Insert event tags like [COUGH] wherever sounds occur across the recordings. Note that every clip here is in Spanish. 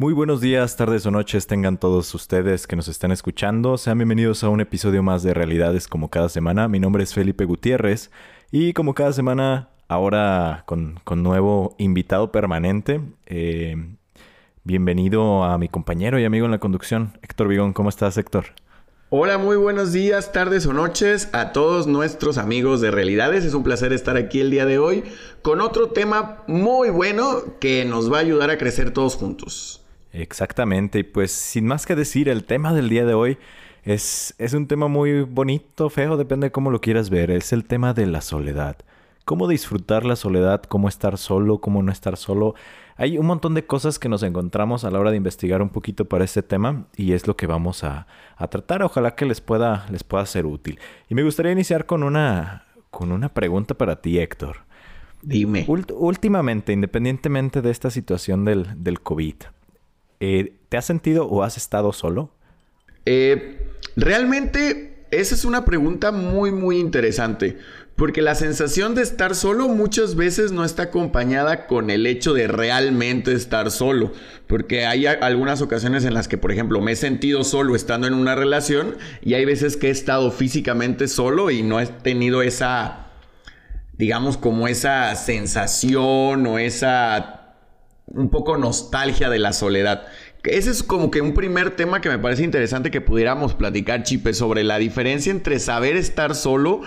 Muy buenos días, tardes o noches tengan todos ustedes que nos están escuchando. Sean bienvenidos a un episodio más de Realidades como cada semana. Mi nombre es Felipe Gutiérrez y como cada semana ahora con, nuevo invitado permanente. Eh, bienvenido a mi compañero y amigo en la conducción, Héctor Vigón. ¿Cómo estás, Héctor? Hola, muy buenos días, tardes o noches a todos nuestros amigos de Realidades. Es un placer estar aquí el día de hoy con otro tema muy bueno que nos va a ayudar a crecer todos juntos. Exactamente, y pues sin más que decir, el tema del día de hoy es, es un tema muy bonito, feo, depende de cómo lo quieras ver, es el tema de la soledad. Cómo disfrutar la soledad, cómo estar solo, cómo no estar solo. Hay un montón de cosas que nos encontramos a la hora de investigar un poquito para este tema y es lo que vamos a, a tratar. Ojalá que les pueda, les pueda ser útil. Y me gustaría iniciar con una, con una pregunta para ti, Héctor. Dime. últimamente, independientemente de esta situación del, del COVID, eh, ¿te has sentido o has estado solo? Eh, realmente esa es una pregunta muy muy interesante, porque la sensación de estar solo muchas veces no está acompañada con el hecho de realmente estar solo, porque hay algunas ocasiones en las que, por ejemplo, me he sentido solo estando en una relación y hay veces que he estado físicamente solo y no he tenido esa, digamos, como esa sensación o esa un poco nostalgia de la soledad. Ese es como que un primer tema que me parece interesante que pudiéramos platicar, Chipe, sobre la diferencia entre saber estar solo,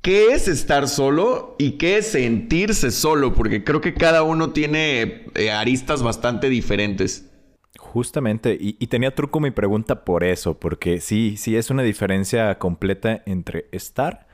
qué es estar solo y qué es sentirse solo, porque creo que cada uno tiene eh, aristas bastante diferentes. Justamente, y, y, tenía truco mi pregunta por eso, porque sí, sí es una diferencia completa entre estar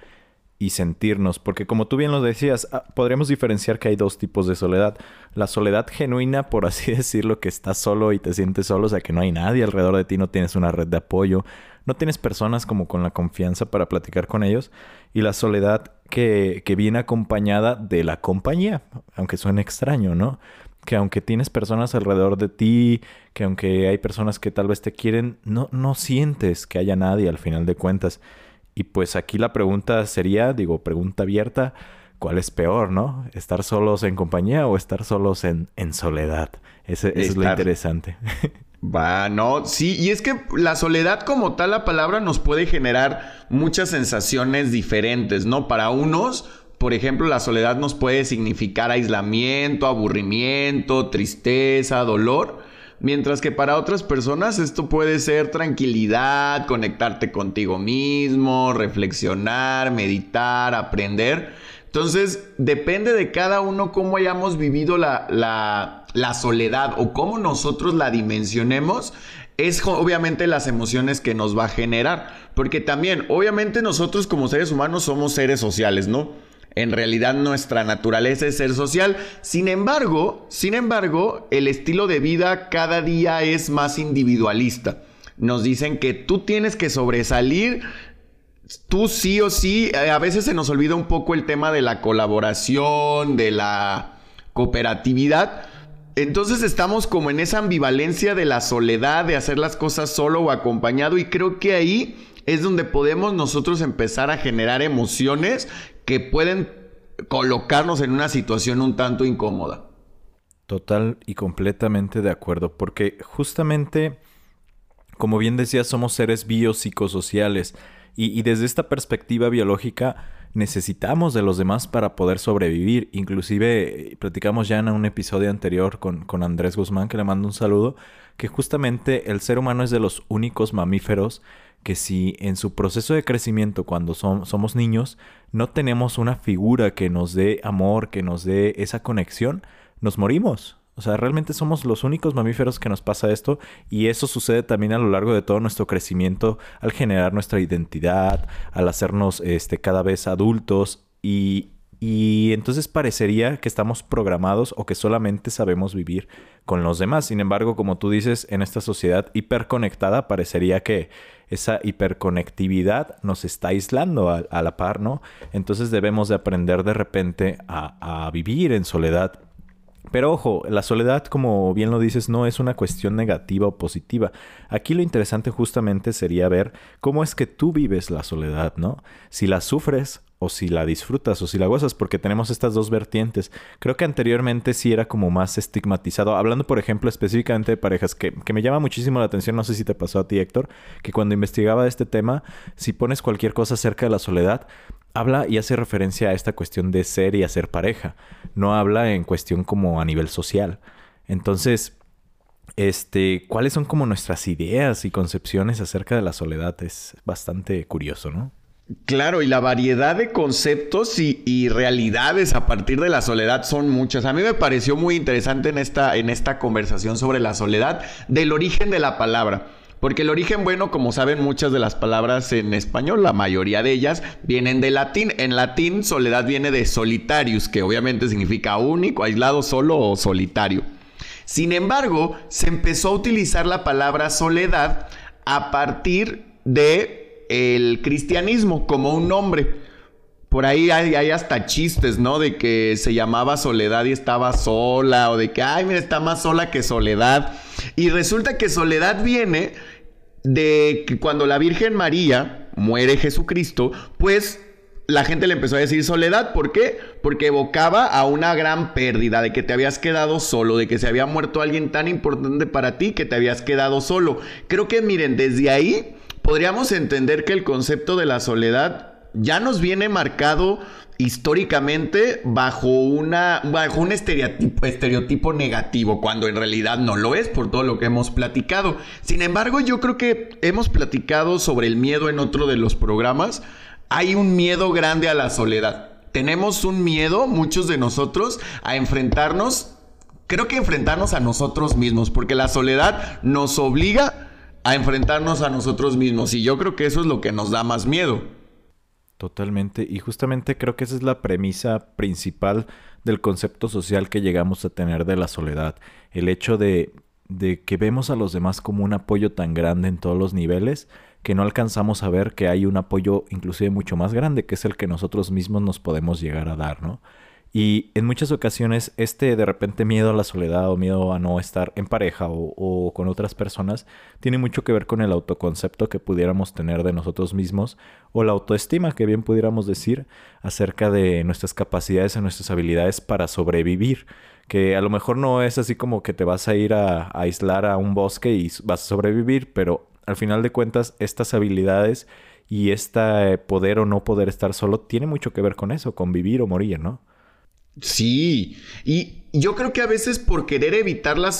y sentirnos, porque como tú bien lo decías, ah, podríamos diferenciar que hay dos tipos de soledad. La soledad genuina, por [LAUGHS] así decirlo, que estás solo y te sientes solo, o sea, que no hay nadie alrededor de ti, no tienes una red de apoyo, no tienes personas como con la confianza para platicar con ellos, y la soledad que, que viene acompañada de la compañía, aunque suene extraño, ¿no? Que aunque tienes personas alrededor de ti, que aunque hay personas que tal vez te quieren, no, no sientes que haya nadie al final de cuentas. Y pues aquí la pregunta sería, digo, pregunta abierta, ¿cuál es peor, no? ¿Estar solos en compañía o estar solos en, en soledad? Ese, eso es lo interesante. [LAUGHS] Va, no, sí, y es que la soledad como tal, la palabra nos puede generar muchas sensaciones diferentes, ¿no? Para unos, por ejemplo, la soledad nos puede significar aislamiento, aburrimiento, tristeza, dolor. Mientras que para otras personas esto puede ser tranquilidad, conectarte contigo mismo, reflexionar, meditar, aprender. Entonces, depende de cada uno cómo hayamos vivido la, la, soledad o cómo nosotros la dimensionemos, es obviamente las emociones que nos va a generar. Porque también, obviamente nosotros como seres humanos somos seres sociales, ¿no? En realidad nuestra naturaleza es ser social. Sin embargo, sin embargo, el estilo de vida cada día es más individualista. Nos dicen que tú tienes que sobresalir tú sí o sí, eh, a veces se nos olvida un poco el tema de la colaboración, de la cooperatividad. Entonces estamos como en esa ambivalencia de la soledad, de hacer las cosas solo o acompañado y creo que ahí es donde podemos nosotros empezar a generar emociones que pueden colocarnos en una situación un tanto incómoda. Total y completamente de acuerdo, porque justamente, como bien decía, somos seres biopsicosociales y, y desde esta perspectiva biológica necesitamos de los demás para poder sobrevivir. Inclusive platicamos ya en un episodio anterior con, con Andrés Guzmán, que le mando un saludo, que justamente el ser humano es de los únicos mamíferos que si en su proceso de crecimiento cuando somos niños no tenemos una figura que nos dé amor, que nos dé esa conexión, nos morimos. O sea, realmente somos los únicos mamíferos que nos pasa esto y eso sucede también a lo largo de todo nuestro crecimiento al generar nuestra identidad, al hacernos este, cada vez adultos y Y entonces parecería que estamos programados o que solamente sabemos vivir con los demás. Sin embargo, como tú dices, en esta sociedad hiperconectada parecería que esa hiperconectividad nos está aislando a, la par, ¿no? Entonces debemos de aprender de repente a, a vivir en soledad pero ojo, la soledad, como bien lo dices, no es una cuestión negativa o positiva. Aquí lo interesante justamente sería ver cómo es que tú vives la soledad, ¿no? Si la sufres o si la disfrutas o si la gozas, porque tenemos estas dos vertientes. Creo que anteriormente sí era como más estigmatizado, hablando por ejemplo específicamente de parejas, que, que, me llama muchísimo la atención, no sé si te pasó a ti Héctor, que cuando investigaba este tema, si pones cualquier cosa acerca de la soledad, habla y hace referencia a esta cuestión de ser y hacer pareja, no habla en cuestión como a nivel social. Entonces, este, ¿cuáles son como nuestras ideas y concepciones acerca de la soledad? Es bastante curioso, ¿no? Claro, y la variedad de conceptos y, realidades a partir de la soledad son muchas. A mí me pareció muy interesante en esta, en esta conversación sobre la soledad del origen de la palabra. Porque el origen, bueno, como saben, muchas de las palabras en español, la mayoría de ellas, vienen de latín. En latín, soledad viene de solitarius, que obviamente significa único, aislado, solo o solitario. Sin embargo, se empezó a utilizar la palabra soledad a partir de el cristianismo como un nombre. Por ahí hay, hasta chistes, ¿no? De que se llamaba Soledad y estaba sola, o de que, ay, mira, está más sola que Soledad. Y resulta que Soledad viene de que cuando la Virgen María muere Jesucristo, pues la gente le empezó a decir soledad. ¿Por qué? Porque evocaba a una gran pérdida, de que te habías quedado solo, de que se había muerto alguien tan importante para ti que te habías quedado solo. Creo que miren, desde ahí podríamos entender que el concepto de la soledad ya nos viene marcado históricamente bajo, una, bajo un estereotipo, estereotipo negativo, cuando en realidad no lo es por todo lo que hemos platicado. Sin embargo, yo creo que hemos platicado sobre el miedo en otro de los programas. Hay un miedo grande a la soledad. Tenemos un miedo, muchos de nosotros, a enfrentarnos, creo que enfrentarnos a nosotros mismos, porque la soledad nos obliga a enfrentarnos a nosotros mismos y yo creo que eso es lo que nos da más miedo. Totalmente. Y justamente creo que esa es la premisa principal del concepto social que llegamos a tener de la soledad. El hecho de, de que vemos a los demás como un apoyo tan grande en todos los niveles que no alcanzamos a ver que hay un apoyo inclusive mucho más grande, que es el que nosotros mismos nos podemos llegar a dar, ¿no? Y en muchas ocasiones este de repente miedo a la soledad o miedo a no estar en pareja o, con otras personas tiene mucho que ver con el autoconcepto que pudiéramos tener de nosotros mismos o la autoestima que bien pudiéramos decir acerca de nuestras capacidades y nuestras habilidades para sobrevivir. Que a lo mejor no es así como que te vas a ir a, a aislar a un bosque y vas a sobrevivir, pero al final de cuentas estas habilidades y este poder o no poder estar solo tiene mucho que ver con eso, con vivir o morir, ¿no? Sí, y yo creo que a veces por querer evitar la,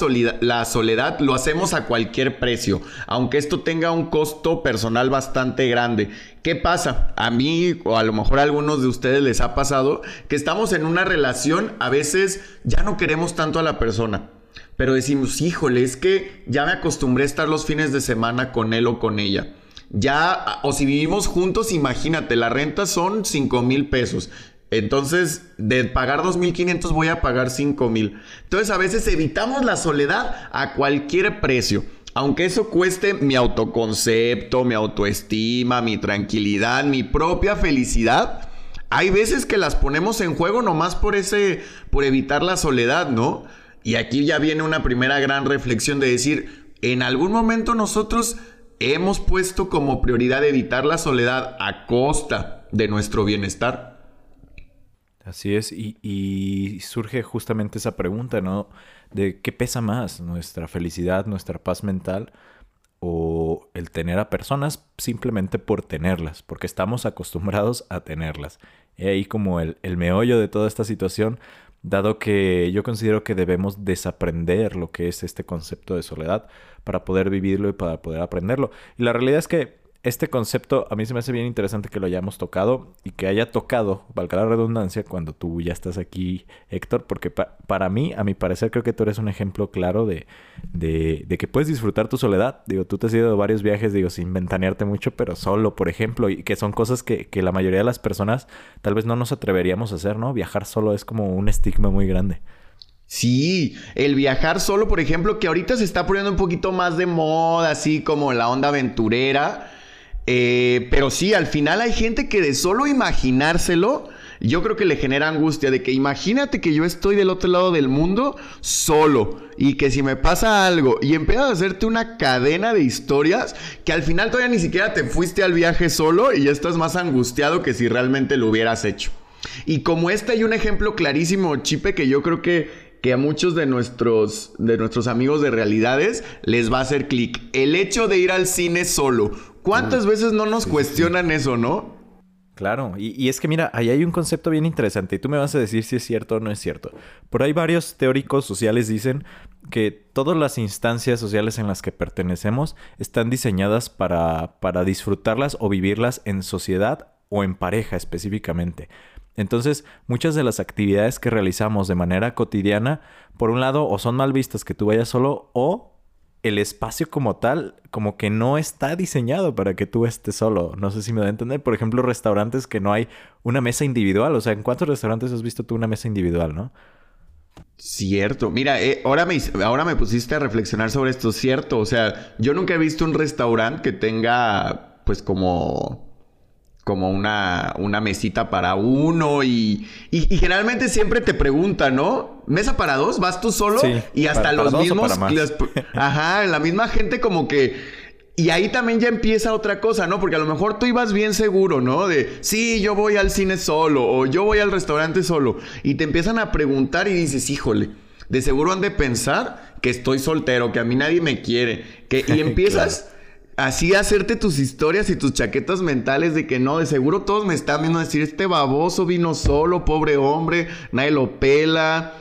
la, soledad lo hacemos a cualquier precio, aunque esto tenga un costo personal bastante grande. ¿Qué pasa? A mí o a lo mejor a algunos de ustedes les ha pasado que estamos en una relación, a veces ya no queremos tanto a la persona, pero decimos, híjole, es que ya me acostumbré a estar los fines de semana con él o con ella. Ya, o si vivimos juntos, imagínate, la renta son 5 mil pesos. Entonces, de pagar 2.500 voy a pagar 5.000. Entonces, a veces evitamos la soledad a cualquier precio. Aunque eso cueste mi autoconcepto, mi autoestima, mi tranquilidad, mi propia felicidad, hay veces que las ponemos en juego nomás por ese, por evitar la soledad, ¿no? Y aquí ya viene una primera gran reflexión de decir, en algún momento nosotros hemos puesto como prioridad evitar la soledad a costa de nuestro bienestar. Así es, y, surge justamente esa pregunta, ¿no? De qué pesa más, nuestra felicidad, nuestra paz mental o el tener a personas simplemente por tenerlas, porque estamos acostumbrados a tenerlas. Y ahí como el, meollo de toda esta situación, dado que yo considero que debemos desaprender lo que es este concepto de soledad para poder vivirlo y para poder aprenderlo. Y la realidad es que este concepto a mí se me hace bien interesante que lo hayamos tocado y que haya tocado, valga la redundancia, cuando tú ya estás aquí, Héctor, porque para mí, a mi parecer, creo que tú eres un ejemplo claro de, de, que puedes disfrutar tu soledad. Digo, tú te has ido de varios viajes, digo, sin ventanearte mucho, pero solo, por ejemplo, y que son cosas que, que la mayoría de las personas tal vez no nos atreveríamos a hacer, ¿no? Viajar solo es como un estigma muy grande. Sí, el viajar solo, por ejemplo, que ahorita se está poniendo un poquito más de moda, así como la onda aventurera. Eh, pero sí, al final hay gente que de solo imaginárselo, yo creo que le genera angustia de que imagínate que yo estoy del otro lado del mundo solo y que si me pasa algo y empiezas a hacerte una cadena de historias que al final todavía ni siquiera te fuiste al viaje solo y ya estás más angustiado que si realmente lo hubieras hecho. Y como este hay un ejemplo clarísimo, Chipe, que yo creo que, que a muchos de nuestros, de nuestros amigos de realidades les va a hacer clic. El hecho de ir al cine solo ¿Cuántas veces no nos cuestionan eso, no? Claro, y, es que mira, ahí hay un concepto bien interesante y tú me vas a decir si es cierto o no es cierto. Por ahí varios teóricos sociales dicen que todas las instancias sociales en las que pertenecemos están diseñadas para, para disfrutarlas o vivirlas en sociedad o en pareja específicamente. Entonces, muchas de las actividades que realizamos de manera cotidiana, por un lado, o son mal vistas que tú vayas solo o el espacio como tal, como que no está diseñado para que tú estés solo. No sé si me da a entender. Por ejemplo, restaurantes que no hay una mesa individual. O sea, ¿en cuántos restaurantes has visto tú una mesa individual, no? Cierto. Mira, eh, ahora, me, ahora me pusiste a reflexionar sobre esto. Cierto. O sea, yo nunca he visto un restaurante que tenga, pues, como como una, una mesita para uno y, y, generalmente siempre te preguntan, ¿no? ¿Mesa para dos? ¿Vas tú solo? y hasta los mismos... [LAUGHS] ajá, la misma gente como que... Y ahí también ya empieza otra cosa, ¿no? Porque a lo mejor tú ibas bien seguro, ¿no? De, sí, yo voy al cine solo o yo voy al restaurante solo. Y te empiezan a preguntar y dices, híjole, de seguro han de pensar que estoy soltero, que a mí nadie me quiere. Que, y [LAUGHS] empiezas así hacerte tus historias y tus chaquetas mentales de que no, de seguro todos me están viendo decir, este baboso vino solo, pobre hombre, nadie lo pela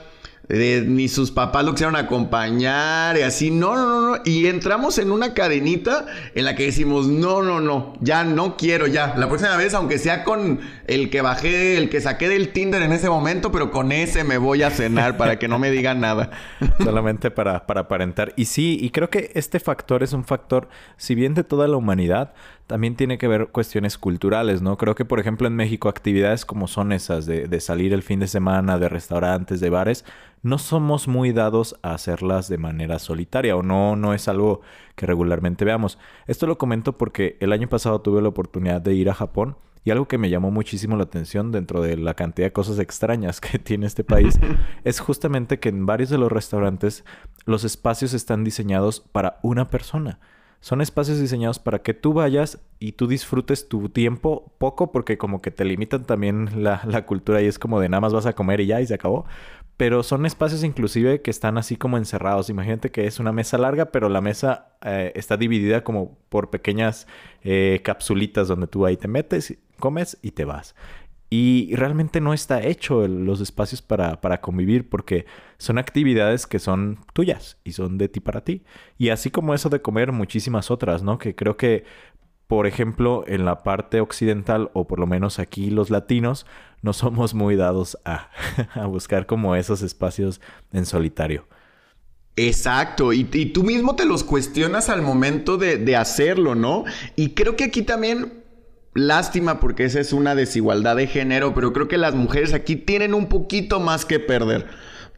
ni sus papás lo quisieron acompañar y así, no, no, no, no. Y entramos en una cadenita en la que decimos, no, no, no, ya no quiero, ya. La próxima vez, aunque sea con el que bajé, el que saqué del Tinder en ese momento, pero con ese me voy a cenar para que no me digan nada. [LAUGHS] Solamente para, para aparentar. Y sí, y creo que este factor es un factor, si bien de toda la humanidad, también tiene que ver cuestiones culturales, ¿no? Creo que, por ejemplo, en México, actividades como son esas de, de, salir el fin de semana, de restaurantes, de bares, no somos muy dados a hacerlas de manera solitaria o no, no es algo que regularmente veamos. Esto lo comento porque el año pasado tuve la oportunidad de ir a Japón y algo que me llamó muchísimo la atención dentro de la cantidad de cosas extrañas [LAUGHS] que tiene este país [LAUGHS] es justamente que en varios de los restaurantes los espacios están diseñados para una persona. Son espacios diseñados para que tú vayas y tú disfrutes tu tiempo poco porque como que te limitan también la, cultura y es como de nada más vas a comer y ya y se acabó. Pero son espacios inclusive que están así como encerrados. Imagínate que es una mesa larga, pero la mesa eh, está dividida como por pequeñas eh, capsulitas donde tú ahí te metes, comes y te vas. Y realmente no está hecho los espacios para, para, convivir porque son actividades que son tuyas y son de ti para ti. Y así como eso de comer, muchísimas otras, ¿no? Que creo que, por ejemplo, en la parte occidental, o por lo menos aquí los latinos, no somos muy dados a, [LAUGHS] a buscar como esos espacios en solitario. Exacto, y, y, tú mismo te los cuestionas al momento de, de hacerlo, ¿no? Y creo que aquí también Lástima porque esa es una desigualdad de género, pero creo que las mujeres aquí tienen un poquito más que perder.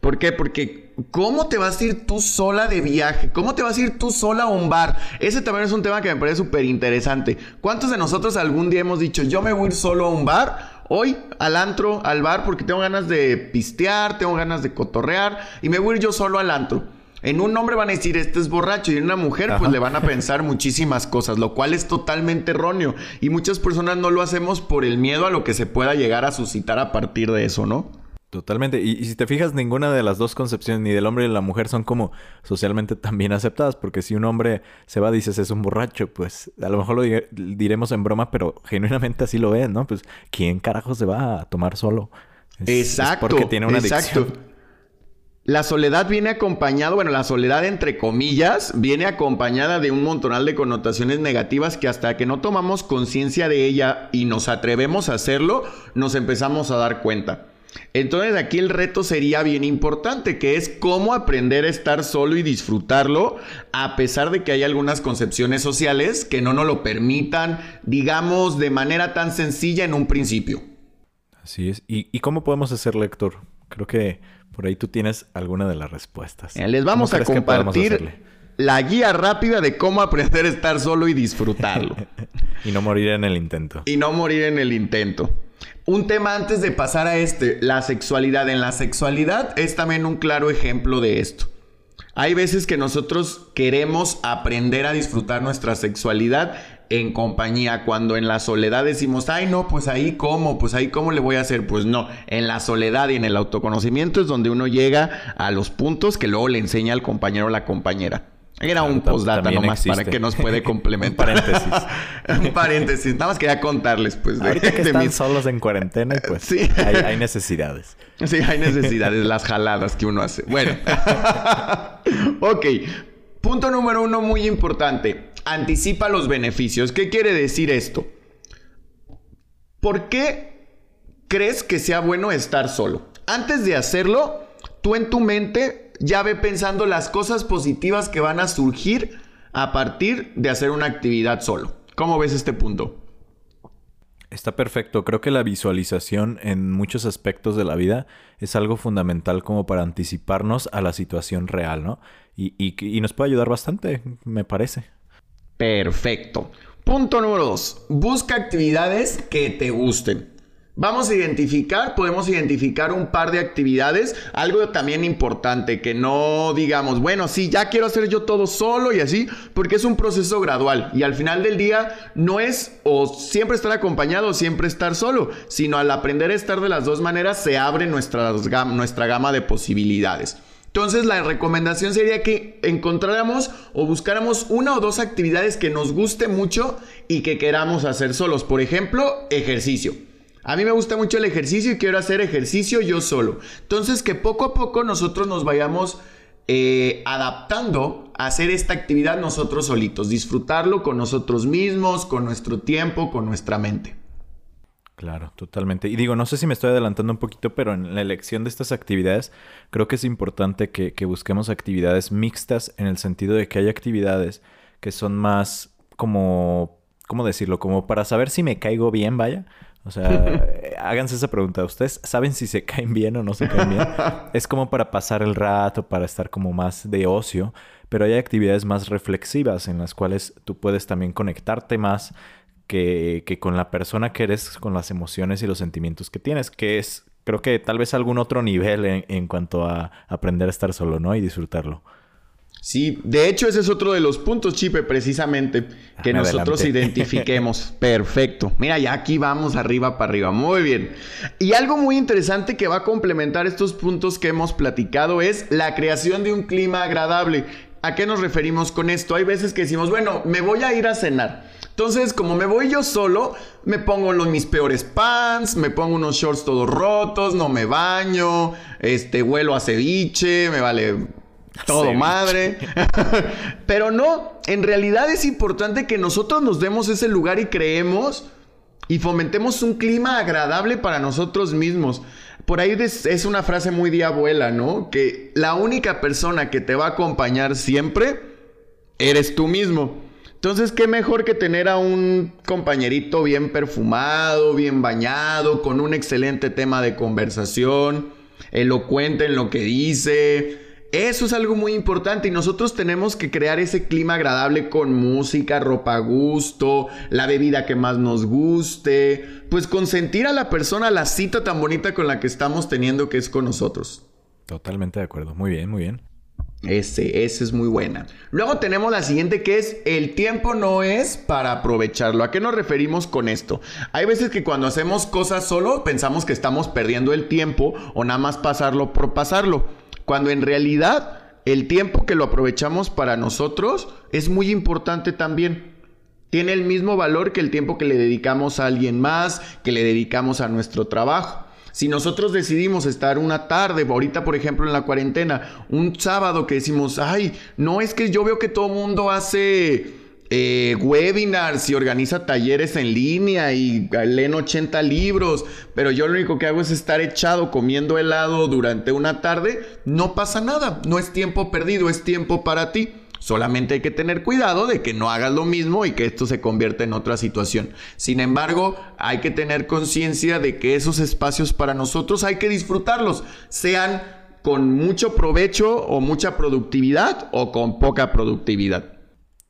¿Por qué? Porque ¿cómo te vas a ir tú sola de viaje? ¿Cómo te vas a ir tú sola a un bar? Ese también es un tema que me parece súper interesante. ¿Cuántos de nosotros algún día hemos dicho, yo me voy a ir solo a un bar? Hoy al antro, al bar, porque tengo ganas de pistear, tengo ganas de cotorrear y me voy a ir yo solo al antro. En un hombre van a decir, este es borracho, y en una mujer, pues le van a pensar muchísimas cosas, lo cual es totalmente erróneo. Y muchas personas no lo hacemos por el miedo a lo que se pueda llegar a suscitar a partir de eso, ¿no? Totalmente. Y, si te fijas, ninguna de las dos concepciones, ni del hombre ni de la mujer, son como socialmente también aceptadas. Porque si un hombre se va, dices es un borracho, pues a lo mejor lo diremos en broma, pero genuinamente así lo ven, ¿no? Pues ¿quién carajo se va a tomar solo? exacto. porque tiene una exacto. La soledad viene acompañado, bueno, la soledad entre comillas, viene acompañada de un montonal de connotaciones negativas que hasta que no tomamos conciencia de ella y nos atrevemos a hacerlo, nos empezamos a dar cuenta. Entonces aquí el reto sería bien importante, que es cómo aprender a estar solo y disfrutarlo, a pesar de que hay algunas concepciones sociales que no nos lo permitan, digamos, de manera tan sencilla en un principio. Así es. ¿Y, cómo podemos hacer, lector? Creo que por ahí tú tienes alguna de las respuestas. Les vamos a compartir la guía rápida de cómo aprender a estar solo y disfrutarlo. [LAUGHS] y no morir en el intento. Y no morir en el intento. Un tema antes de pasar a este, la sexualidad. En la sexualidad es también un claro ejemplo de esto. Hay veces que nosotros queremos aprender a disfrutar nuestra sexualidad en compañía, cuando en la soledad decimos, ay no, pues ahí cómo, pues ahí cómo le voy a hacer, pues no, en la soledad y en el autoconocimiento es donde uno llega a los puntos que luego le enseña al compañero o la compañera. Era un postdata nomás para que nos puede [LAUGHS] complementar. un paréntesis. [LAUGHS] un paréntesis. Nada más quería contarles, pues. De, Ahorita que están solos en cuarentena y pues sí. hay, necesidades. Sí, hay necesidades. las jaladas que uno hace. Bueno. [LAUGHS] ok. Punto número uno muy importante. Anticipa los beneficios. ¿Qué quiere decir esto? ¿Por qué crees que sea bueno estar solo? Antes de hacerlo, tú en tu mente ya ve pensando las cosas positivas que van a surgir a partir de hacer una actividad solo. ¿Cómo ves este punto? Está perfecto. Creo que la visualización en muchos aspectos de la vida es algo fundamental como para anticiparnos a la situación real, ¿no? Y, y nos puede ayudar bastante, me parece. Perfecto. Punto número dos. Busca actividades que te gusten. Vamos a identificar, podemos identificar un par de actividades, algo también importante, que no digamos, bueno, sí, ya quiero hacer yo todo solo y así, porque es un proceso gradual y al final del día no es o siempre estar acompañado o siempre estar solo, sino al aprender a estar de las dos maneras se abre nuestra, nuestra gama de posibilidades. Entonces la recomendación sería que encontráramos o buscáramos una o dos actividades que nos guste mucho y que queramos hacer solos. Por ejemplo, ejercicio. A mí me gusta mucho el ejercicio y quiero hacer ejercicio yo solo. Entonces que poco a poco nosotros nos vayamos eh, adaptando a hacer esta actividad nosotros solitos, disfrutarlo con nosotros mismos, con nuestro tiempo, con nuestra mente. Claro, totalmente. Y digo, no sé si me estoy adelantando un poquito, pero en la elección de estas actividades creo que es importante que, que busquemos actividades mixtas en el sentido de que hay actividades que son más como, ¿cómo decirlo? Como para saber si me caigo bien, vaya o sea, [LAUGHS] háganse esa pregunta. ¿Ustedes saben si se caen bien o no se caen bien? [LAUGHS] es como para pasar el rato, para estar como más de ocio, pero hay actividades más reflexivas en las cuales tú puedes también conectarte más que, que con la persona que eres, con las emociones y los sentimientos que tienes, que es, creo que tal vez algún otro nivel en, en cuanto a aprender a estar solo, ¿no? Y disfrutarlo. Sí, de hecho ese es otro de los puntos, Chipe, precisamente, que nosotros identifiquemos. [LAUGHS] Perfecto. Mira, ya aquí vamos arriba para arriba. Muy bien. Y algo muy interesante que va a complementar estos puntos que hemos platicado es la creación de un clima agradable. ¿A qué nos referimos con esto? Hay veces que decimos, bueno, me voy a ir a cenar. Entonces, como me voy yo solo, me pongo los, mis peores pants, me pongo unos shorts todos rotos, no me baño, este, huelo a ceviche, me vale todo madre. [LAUGHS] Pero no, en realidad es importante que nosotros nos demos ese lugar y creemos y fomentemos un clima agradable para nosotros mismos. Por ahí es una frase muy de abuela, ¿no? Que la única persona que te va a acompañar siempre eres tú mismo. Entonces, qué mejor que tener a un compañerito bien perfumado, bien bañado, con un excelente tema de conversación, elocuente en lo que dice, eso es algo muy importante y nosotros tenemos que crear ese clima agradable con música, ropa a gusto, la bebida que más nos guste, pues consentir a la persona la cita tan bonita con la que estamos teniendo que es con nosotros. Totalmente de acuerdo, muy bien, muy bien. Ese, ese es muy buena. Luego tenemos la siguiente que es el tiempo no es para aprovecharlo. ¿A qué nos referimos con esto? Hay veces que cuando hacemos cosas solo pensamos que estamos perdiendo el tiempo o nada más pasarlo por pasarlo. Cuando en realidad el tiempo que lo aprovechamos para nosotros es muy importante también. Tiene el mismo valor que el tiempo que le dedicamos a alguien más, que le dedicamos a nuestro trabajo. Si nosotros decidimos estar una tarde, ahorita por ejemplo en la cuarentena, un sábado que decimos, ay, no es que yo veo que todo mundo hace eh, webinars y organiza talleres en línea y leen 80 libros, pero yo lo único que hago es estar echado comiendo helado durante una tarde, no pasa nada, no es tiempo perdido, es tiempo para ti. Solamente hay que tener cuidado de que no hagas lo mismo y que esto se convierta en otra situación. Sin embargo, hay que tener conciencia de que esos espacios para nosotros hay que disfrutarlos, sean con mucho provecho o mucha productividad o con poca productividad.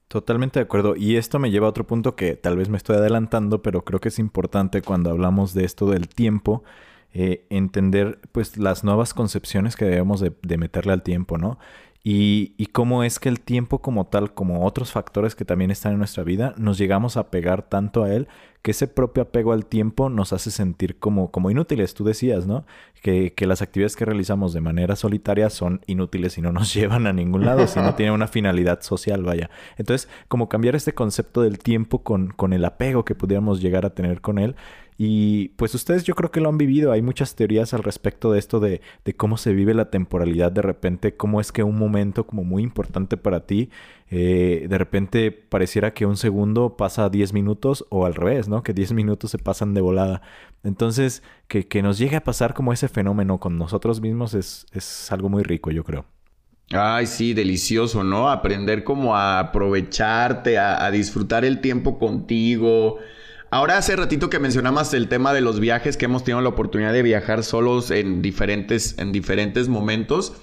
Totalmente de acuerdo. Y esto me lleva a otro punto que tal vez me estoy adelantando, pero creo que es importante cuando hablamos de esto del tiempo, eh, entender pues las nuevas concepciones que debemos de, de meterle al tiempo, ¿no? Y, y, cómo es que el tiempo como tal, como otros factores que también están en nuestra vida, nos llegamos a pegar tanto a él que ese propio apego al tiempo nos hace sentir como, como inútiles. Tú decías, ¿no? Que, que las actividades que realizamos de manera solitaria son inútiles y no nos [LAUGHS] llevan a ningún lado, si no tienen una finalidad social, vaya. Entonces, como cambiar este concepto del tiempo con, con el apego que pudiéramos llegar a tener con él y pues ustedes yo creo que lo han vivido. Hay muchas teorías al respecto de esto de, de, cómo se vive la temporalidad de repente, cómo es que un momento como muy importante para ti, eh, de repente pareciera que un segundo pasa 10 minutos o al revés, ¿no? Que 10 minutos se pasan de volada. Entonces, que, nos llegue a pasar como ese fenómeno con nosotros mismos es, es algo muy rico, yo creo. Ay, sí, delicioso, ¿no? Aprender como a aprovecharte, a, a disfrutar el tiempo contigo. Ahora hace ratito que mencionabas el tema de los viajes, que hemos tenido la oportunidad de viajar solos en diferentes, en diferentes momentos.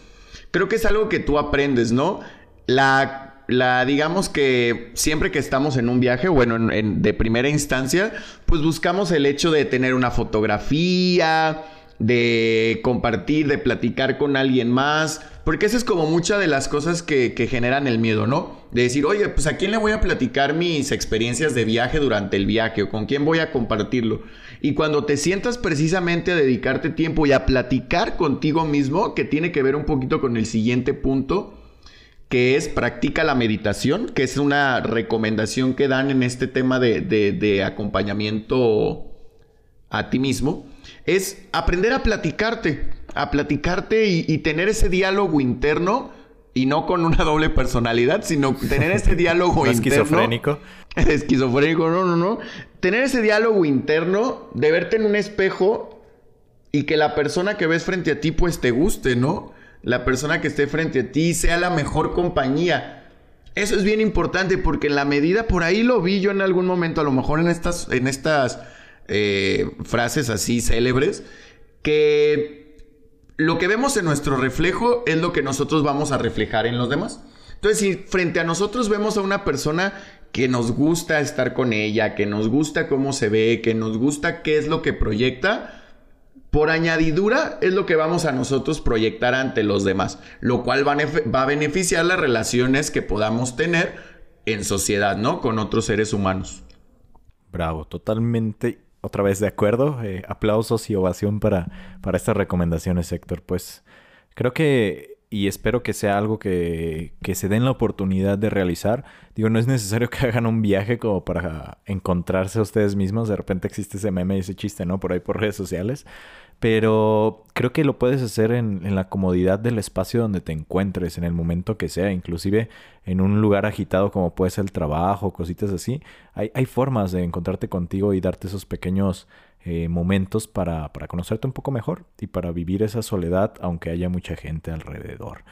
Creo que es algo que tú aprendes, ¿no? La, la digamos que siempre que estamos en un viaje, bueno, de primera instancia, pues buscamos el hecho de tener una fotografía, de compartir, de platicar con alguien más. Porque esa es como muchas de las cosas que, que, generan el miedo, ¿no? De decir, oye, pues a quién le voy a platicar mis experiencias de viaje durante el viaje o con quién voy a compartirlo. Y cuando te sientas precisamente a dedicarte tiempo y a platicar contigo mismo, que tiene que ver un poquito con el siguiente punto, que es practica la meditación, que es una recomendación que dan en este tema de, de, de acompañamiento a ti mismo, es aprender a platicarte a platicarte y, tener ese diálogo interno y no con una doble personalidad, sino tener ese [LAUGHS] diálogo interno. Esquizofrénico. [LAUGHS] Esquizofrénico, no, no, no. Tener ese diálogo interno de verte en un espejo y que la persona que ves frente a ti pues te guste, ¿no? La persona que esté frente a ti sea la mejor compañía. Eso es bien importante porque en la medida, por ahí lo vi yo en algún momento, a lo mejor en estas, en estas eh, frases así célebres, que lo que vemos en nuestro reflejo es lo que nosotros vamos a reflejar en los demás. Entonces, si frente a nosotros vemos a una persona que nos gusta estar con ella, que nos gusta cómo se ve, que nos gusta qué es lo que proyecta, por añadidura es lo que vamos a nosotros proyectar ante los demás, lo cual va a, beneficiar las relaciones que podamos tener en sociedad, ¿no? Con otros seres humanos. Bravo, totalmente otra vez de acuerdo. Eh, aplausos y ovación para, para estas recomendaciones, Héctor. Pues creo que y espero que sea algo que, que, se den la oportunidad de realizar. Digo, no es necesario que [LAUGHS] hagan un viaje como para encontrarse a ustedes mismos. De repente existe ese meme y ese chiste, ¿no? Por ahí por redes sociales. Pero creo que lo puedes hacer en, en, la comodidad del espacio donde te encuentres, en el momento que sea, inclusive en un lugar agitado como puede ser el trabajo, cositas así. Hay, hay formas de encontrarte contigo y darte esos pequeños eh, momentos para, para conocerte un poco mejor y para vivir esa soledad, aunque haya mucha gente alrededor.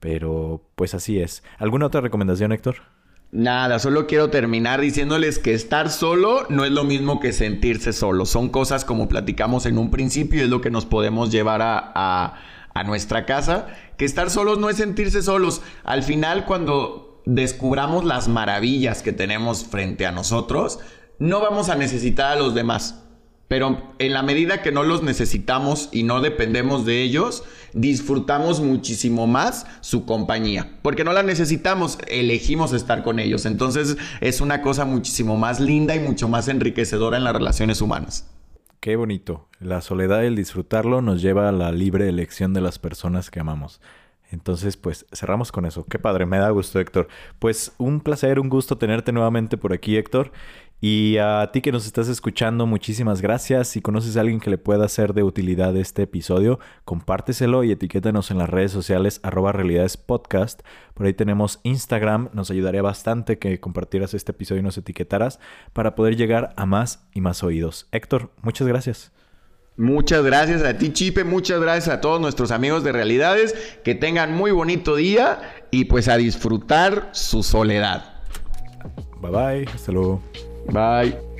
Pero pues así es. ¿Alguna otra recomendación, Héctor? Nada, solo quiero terminar diciéndoles que estar solo no es lo mismo que sentirse solo. Son cosas como platicamos en un principio y es lo que nos podemos llevar a, a, a nuestra casa. Que estar solos no es sentirse solos. Al final, cuando descubramos las maravillas que tenemos frente a nosotros, no vamos a necesitar a los demás. Pero en la medida que no los necesitamos y no dependemos de ellos, disfrutamos muchísimo más su compañía. Porque no la necesitamos, elegimos estar con ellos. Entonces es una cosa muchísimo más linda y mucho más enriquecedora en las relaciones humanas. Qué bonito. La soledad y el disfrutarlo nos lleva a la libre elección de las personas que amamos. Entonces, pues cerramos con eso. Qué padre, me da gusto, Héctor. Pues un placer, un gusto tenerte nuevamente por aquí, Héctor. Y a ti que nos estás escuchando, muchísimas gracias. Si conoces a alguien que le pueda ser de utilidad este episodio, compárteselo y etiquétanos en las redes sociales arroba realidades podcast. Por ahí tenemos Instagram. Nos ayudaría bastante que compartieras este episodio y nos etiquetaras para poder llegar a más y más oídos. Héctor, muchas gracias. Muchas gracias a ti, Chipe. Muchas gracias a todos nuestros amigos de Realidades. Que tengan muy bonito día y pues a disfrutar su soledad. Bye bye. Hasta luego. Bye.